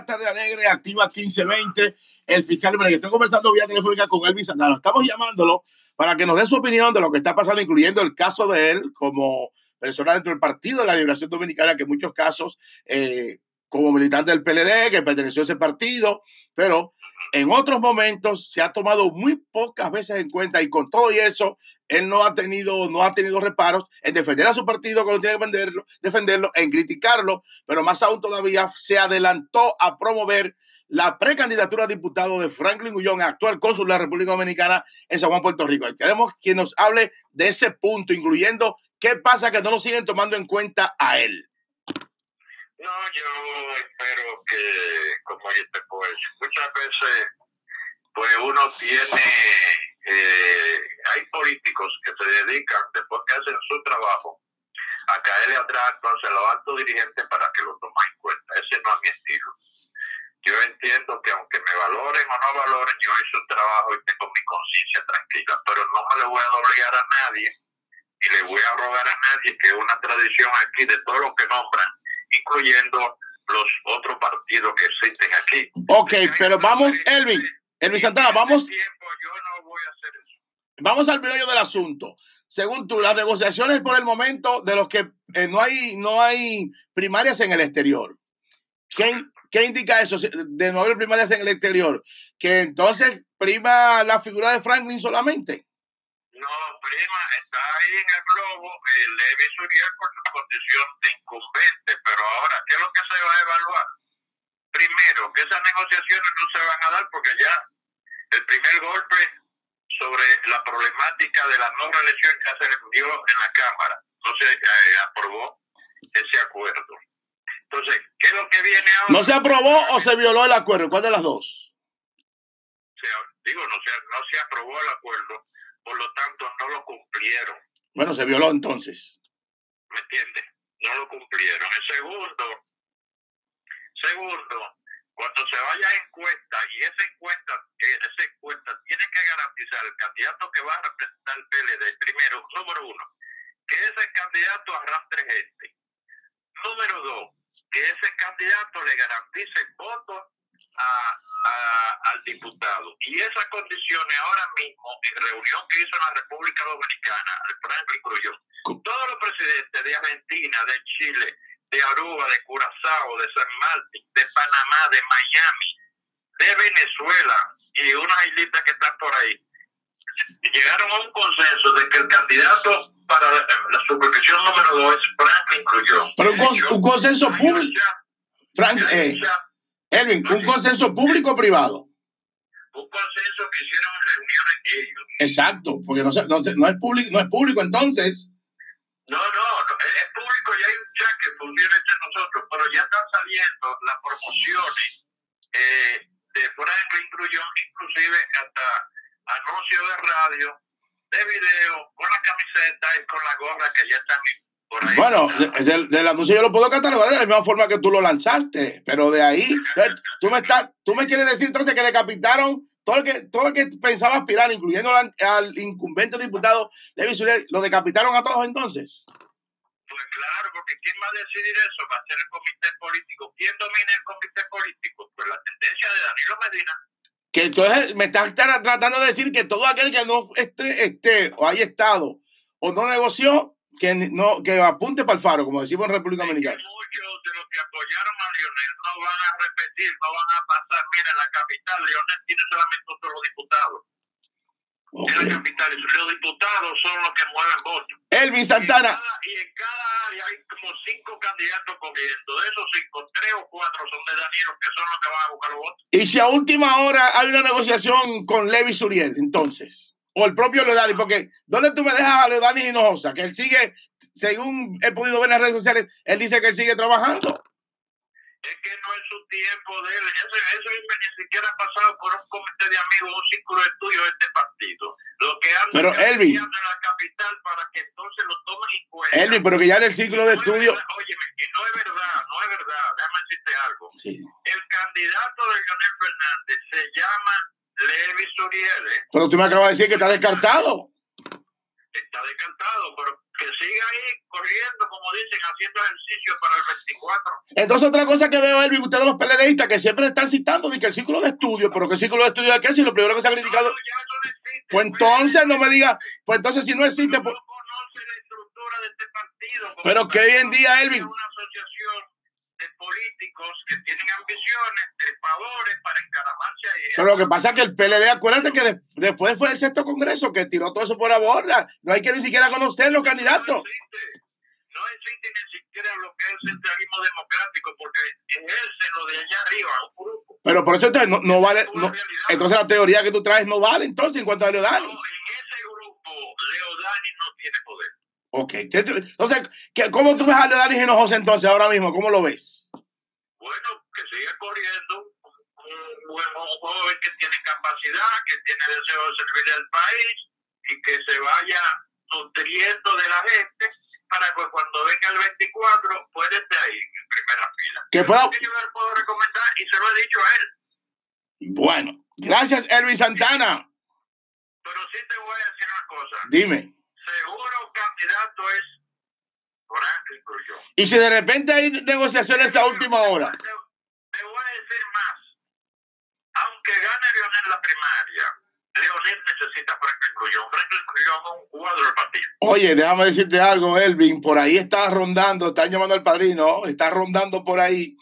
la tarde alegre, activa 1520. El fiscal, que estoy conversando vía telefónica con Elvis Santana. Estamos llamándolo para que nos dé su opinión de lo que está pasando, incluyendo el caso de él como persona dentro del Partido de la Liberación Dominicana, que en muchos casos, eh, como militante del PLD, que perteneció a ese partido, pero en otros momentos se ha tomado muy pocas veces en cuenta y con todo y eso, él no ha tenido, no ha tenido reparos en defender a su partido cuando tiene que defenderlo, defenderlo, en criticarlo, pero más aún todavía se adelantó a promover la precandidatura a diputado de Franklin Gullón, actual cónsul de la República Dominicana en San Juan, Puerto Rico. queremos que nos hable de ese punto, incluyendo qué pasa que no lo siguen tomando en cuenta a él. No, yo espero que, como te pues, muchas veces, pues uno tiene eh, hay políticos que se dedican, después que hacen su trabajo, a caerle atrás entonces a los altos dirigentes para que lo tomen en cuenta. Ese no es mi estilo. Yo entiendo que aunque me valoren o no valoren, yo hice un trabajo y tengo mi conciencia tranquila, pero no me le voy a obligar a nadie y le voy a rogar a nadie que es una tradición aquí de todo lo que nombran, incluyendo los otros partidos que existen aquí. Ok, pero vamos, Elvin, Elvin Santana, vamos. Vamos al meollo del asunto. Según tú, las negociaciones por el momento de los que eh, no hay no hay primarias en el exterior. ¿Qué, ¿Qué indica eso de no haber primarias en el exterior? Que entonces prima la figura de Franklin solamente. No, prima, está ahí en el globo eh, Levi Suriel por su condición de incumbente, pero ahora, ¿qué es lo que se va a evaluar? Primero, que esas negociaciones no se van a dar porque ya el primer golpe sobre la problemática de la no reelección ya se dio en la Cámara, no se eh, aprobó ese acuerdo. Entonces, ¿qué es lo que viene ahora? ¿No se aprobó o se violó el acuerdo? ¿Cuál de las dos? digo, no se, no se aprobó el acuerdo, por lo tanto no lo cumplieron. Bueno, se violó entonces. ¿Me entiendes? No lo cumplieron. El segundo, segundo, cuando se vaya a encuesta y esa encuesta, esa encuesta tiene que garantizar el candidato que va a representar el PLD, primero, número uno, que ese candidato arrastre gente. Número dos, que ese candidato le garantice votos a, al diputado. Y esas condiciones ahora mismo, en reunión que hizo en la República Dominicana, el Franklin Grullón, todos los presidentes de Argentina, de Chile, de Aruba, de Curazao, de San Martín, de Panamá, de Miami, de Venezuela y unas islitas que están por ahí, llegaron a un consenso de que el candidato para la, supervisión número dos es Franklin Cruyó. Pero un, consenso público. Frank, eh, Elvin, un consenso público o privado. Un consenso que hicieron reuniones ellos. Exacto, porque no, no, no, es público, no es público entonces. No, no, que funciona entre nosotros, pero ya están saliendo las promociones eh, de Franklin Grullón, inclusive hasta anuncios de radio, de video, con la camiseta y con la gorra que ya están por ahí. Bueno, del, anuncio yo lo puedo catalogar de la misma forma que tú lo lanzaste, pero de ahí, tú me, estás, tú me quieres decir entonces que decapitaron todo el que, todo el que pensaba aspirar, incluyendo al, incumbente diputado Levi Suriel, ¿lo decapitaron a todos entonces? Claro, porque ¿quién va a decidir eso? Va a ser el comité político. ¿Quién domina el comité político? Pues la tendencia de Danilo Medina. Que entonces me estás tratando de decir que todo aquel que no esté, esté o haya estado o no negoció, que no que apunte para el faro, como decimos en República Dominicana de los que apoyaron a Lionel no van a repetir, no van a pasar. Mira, en la capital Lionel tiene solamente un solo diputado. En la capital, los diputados son los que mueven votos. Santana. Y en, cada, área hay como cinco candidatos corriendo. De esos cinco, tres o cuatro son de Danilo, que son los que van a buscar los votos. Y si a última hora hay una negociación con Levi Suriel, entonces, o el propio Leodani, porque ¿dónde tú me dejas a Leodani Hinojosa? Que él sigue según he podido ver en las redes sociales, él dice que él sigue trabajando. Es que no es su tiempo de él. Eso, eso ni siquiera ha pasado por un comité de amigos, un círculo de estudio de este partido. Lo que han pero Elvin, en la capital para que entonces lo tomen en cuenta. Elvin, pero que ya en el círculo de estudio. Oye, que no es verdad, no es verdad. Déjame decirte algo. Sí. El candidato de Leonel Fernández se llama Levi Suriel. Pero tú me acabas de decir que está descartado. Está descartado, pero que siga ahí corriendo, como dicen, haciendo ejercicio para el 24. Entonces, otra cosa que veo, Elvin, ustedes los PLDistas que siempre están citando de que el círculo de estudio, pero ¿qué círculo de estudio de qué? Si lo primero que se ha criticado. No, no existe. Pues entonces no me diga, pues entonces si no existe, No pues, conoce la estructura de este partido. Pero que hoy en día, Elvin- una asociación de políticos que tienen ambiciones, trepadores para encaramarse ahí. pero lo que pasa es que el PLD, acuérdate que de- después fue el sexto congreso que tiró todo eso por la borda. No hay que ni siquiera conocer los candidatos. Existe, no existe ni siquiera lo que es el centralismo democrático, porque ejercen lo de allá arriba, un grupo. Pero por eso entonces no, no vale. No- entonces la teoría que tú traes no vale entonces en cuanto a No, Leodalis. en ese grupo, Leodani no tiene poder. Ok. ¿qué tú- Entonces, ¿qué- ¿cómo tú ves a Leodalis Hinojosa entonces ahora mismo? ¿Cómo lo ves? Bueno, que siga corriendo, un, un joven que tiene capacidad, que tiene deseo de servir al país y que se vaya nutriendo de la gente para que cuando venga el 24 pueda estar ahí en primera fila. Pueda- lo que yo le puedo recomendar y se lo he dicho a él. Bueno, gracias, Elvis Santana. Pero sí te voy a decir una cosa. Dime. Seguro candidato es Franklin. Y si de repente hay negociaciones a última hora. Te, te voy a decir más. Aunque gane Leonel la primaria, Leonel necesita a Franklin Cruyón. Franklin Cruyón es un jugador del partido. Oye, déjame decirte algo, Elvin. Por ahí está rondando, están llamando al padrino, está rondando por ahí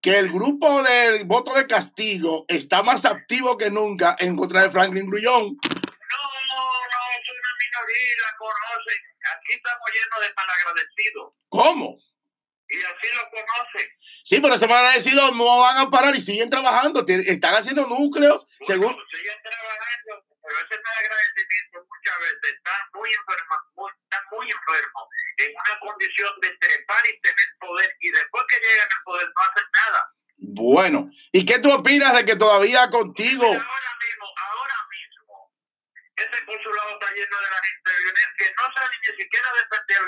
que el grupo del voto de castigo está más activo que nunca en contra de Franklin Grullón. No, no, no, es una minoría, la conocen. Aquí estamos llenos de malagradecidos. ¿Cómo? Y así lo conocen. Sí, pero se van a decir, no van a parar y siguen trabajando. Están haciendo núcleos, según. Bueno, siguen trabajando, pero ese malagradecimiento muchas veces están muy enfermos, muy, están muy enfermos, en una condición de trepar y tener poder, y después que llegan al poder no hacen nada. Bueno, ¿y qué tú opinas de que todavía contigo? Ahora mismo, ahora mismo, ese consulado está lleno de la gente de Lionel que no sabe ni siquiera defender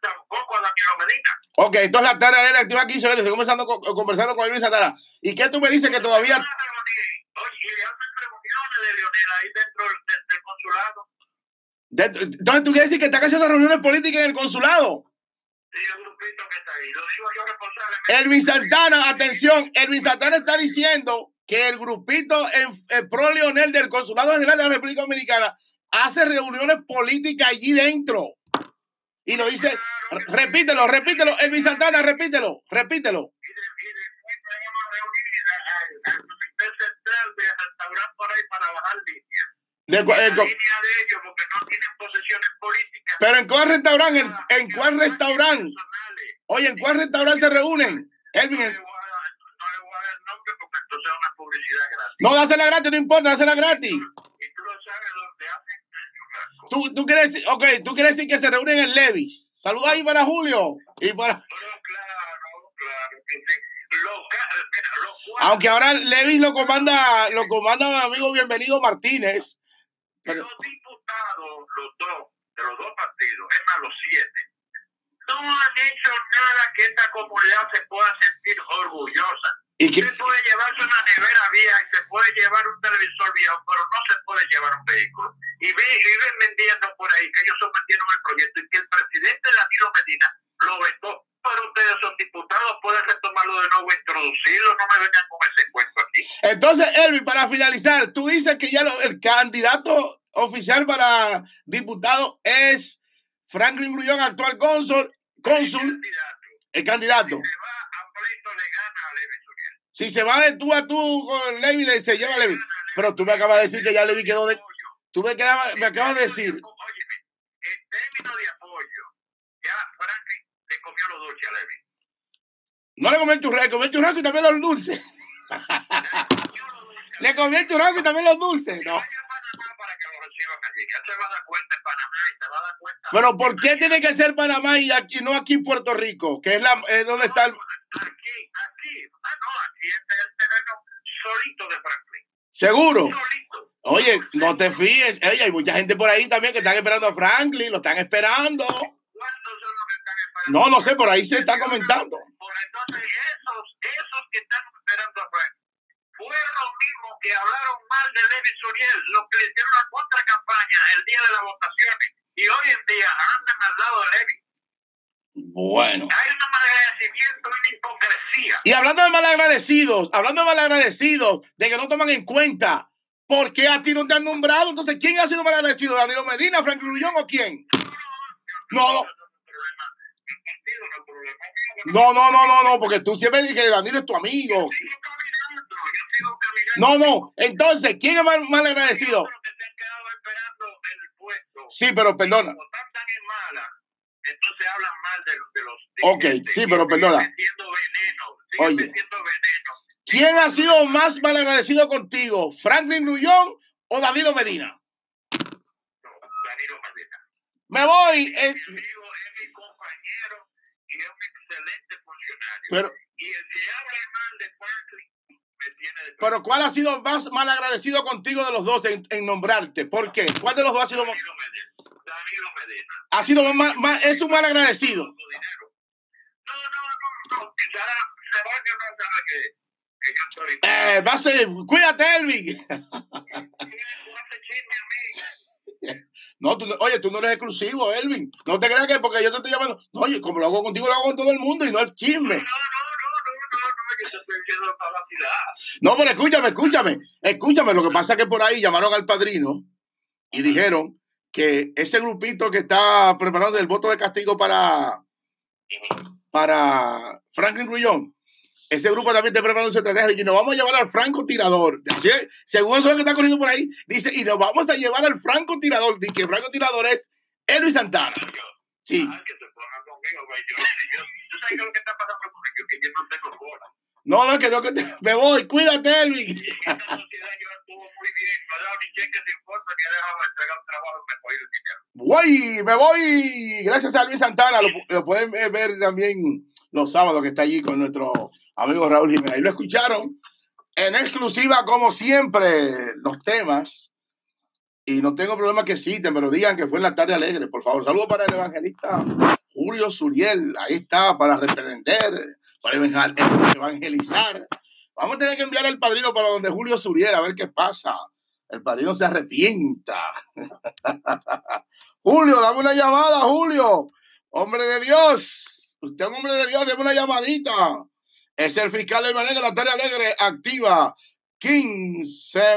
tampoco a Danilo Medina. Ok, entonces la tarea de la activa 15 veces, estoy conversando con, conversando con Elvin Santana. ¿Y qué tú me dices que todavía Oye, hacen reuniones de Lionel ahí dentro del, consulado. entonces tú quieres decir que están haciendo reuniones políticas en el consulado? Sí, el grupito que está ahí. Lo digo yo responsablemente. Elvin Santana, atención, Elvin Santana está diciendo que el grupito en, en pro Leonel del Consulado General de la República Dominicana hace reuniones políticas allí dentro. Y lo dice, r- repítelo, repítelo, Elvin Santana, repítelo, repítelo. Y de, y después a reunir al, comité central de restaurar por ahí para bajar línea. De La eh, co- línea de ellos porque no tienen posesiones políticas. pero en cuál restaurante, en, en cuál restaurante, oye, en cuál restaurante se reúnen. Elvin, No le voy a dar- el nombre porque entonces es una publicidad gratis. no, dásela gratis, no importa, dásela gratis. Y tú lo sabes dónde hacen. Tú, tú quieres decir, ok, tú quieres decir que se reúnen en Levis. Saluda ahí para Julio y para, No, claro, claro. Los cuatro, aunque ahora Levis lo comanda, lo comanda mi amigo bienvenido Martínez. Pero, los diputados, los dos, de los dos partidos, es más, los siete, no han hecho nada que esta comunidad se pueda sentir orgullosa. Y que, puede llevarse una nevera vieja y se puede llevar un televisor viejo, pero no se puede llevar un vehículo. Y vi- y viven vendiendo por ahí que ellos sometieron el proyecto y que el presidente Danilo Medina lo vetó. Pero ustedes son diputados, pueden retomarlo de nuevo, introducirlo, no me vengan con ese cuento aquí. entonces, Elvin, para finalizar, tú dices que ya lo- el candidato oficial para diputado es Franklin Grullón, actual cónsul, cónsul, candidato. el candidato. Se va a pleito, le gana a Levi Suriel. Si se va de tú a tú con Levi, le- se lleva a Levi. Pero tú me acabas de decir que ya Levi quedó de. Tú me, quedaba- me acabas de decir. Óyeme, en términos de apoyo, ya Franklin le comió los dulces a Levi. No le comí el churrasco, comí el churrasco y también los dulces. Le comió el churrasco y también los dulces. No. Pero ¿por qué tiene que ser Panamá y aquí, no aquí en Puerto Rico? Que es la es donde está el. Aquí, aquí. No, aquí este es el terreno solito de Franklin. Seguro. Solito. Oye, no te fíes. Oye, hay mucha gente por ahí también que están esperando a Franklin, lo están esperando. ¿Cuántos son los que están esperando? No, no sé, por ahí se está comentando. Por entonces, esos, esos que están esperando a Frank fueron los mismos que hablaron mal de Levi Suriel, los que le hicieron la contracampaña el día de las votaciones. y hoy en día andan al lado de Levi. Bueno. Hay un malagradecimiento, una hipocresía. Y hablando de malagradecidos, hablando de malagradecidos, de que no toman en cuenta, ¿por qué a ti no te han nombrado? Entonces, ¿quién ha sido malagradecido? ¿Danilo Medina, Franklin Grullón o quién? No. No, no, no, no, no, porque tú siempre dices que Danilo es tu amigo. No, no. Entonces, ¿quién es mal, mal agradecido? Sí, pero perdona. Entonces hablan mal de, de los. Ok, sí, pero perdona. Oye. ¿Quién ha sido más mal agradecido contigo? ¿Franklin Grullón o Danilo Medina? No, Danilo Medina. Me voy. Es, eh, mi amigo, es mi compañero y es un excelente funcionario. pero, y el que hable mal de Franklin me tiene de pero ¿cuál ha sido más mal agradecido contigo de los dos en, en nombrarte? ¿Por qué? ¿Cuál de los dos ha sido más? Danilo Medina. Danilo Medina. Ha sido más, más- es un mal agradecido. Su dinero. Eh, va a ser, cuídate, Elvin. No, tú, oye, tú no eres exclusivo, Elvin. No te creas que porque yo te estoy llamando. No, oye, como lo hago contigo, lo hago con todo el mundo y no es chisme. No, no, no. No, pero escúchame, escúchame. Escúchame, lo que pasa es que por ahí llamaron al padrino y dijeron que ese grupito que está preparando el voto de castigo para, para Franklin Grullón, ese grupo también está preparando su estrategia y nos vamos a llevar al francotirador. Es, según eso que está corriendo por ahí, dice, y nos vamos a llevar al francotirador. Dice que el francotirador es Elvis Santana. Sí. Ah, que se ponga conmigo, güey. Yo, yo, ¿Tú sabes qué es lo que está pasando conmigo? Que yo no tengo cola. No, no, que no, que te- me voy, cuídate, Elvis. Y en esta sociedad yo estuvo muy bien. No he dado ni entregar un trabajo. Me. Voy, me voy. Gracias a Luis Santana. Lo, lo pueden ver también los sábados que está allí con nuestro amigo Raúl Jiménez. Ahí lo escucharon en exclusiva, como siempre, los temas. Y no tengo problema que citen, pero digan que fue en la tarde alegre, por favor. Saludos para el evangelista Julio Suriel. Ahí está, para reprender, para evangel- evangelizar. Vamos a tener que enviar al padrino para donde Julio Suriel, a ver qué pasa. El padrino se arrepienta. Julio, dame una llamada, Julio. Hombre de Dios. Usted es un hombre de Dios, dame una llamadita. Es el fiscal del Manejo, la tarea alegre activa. 15,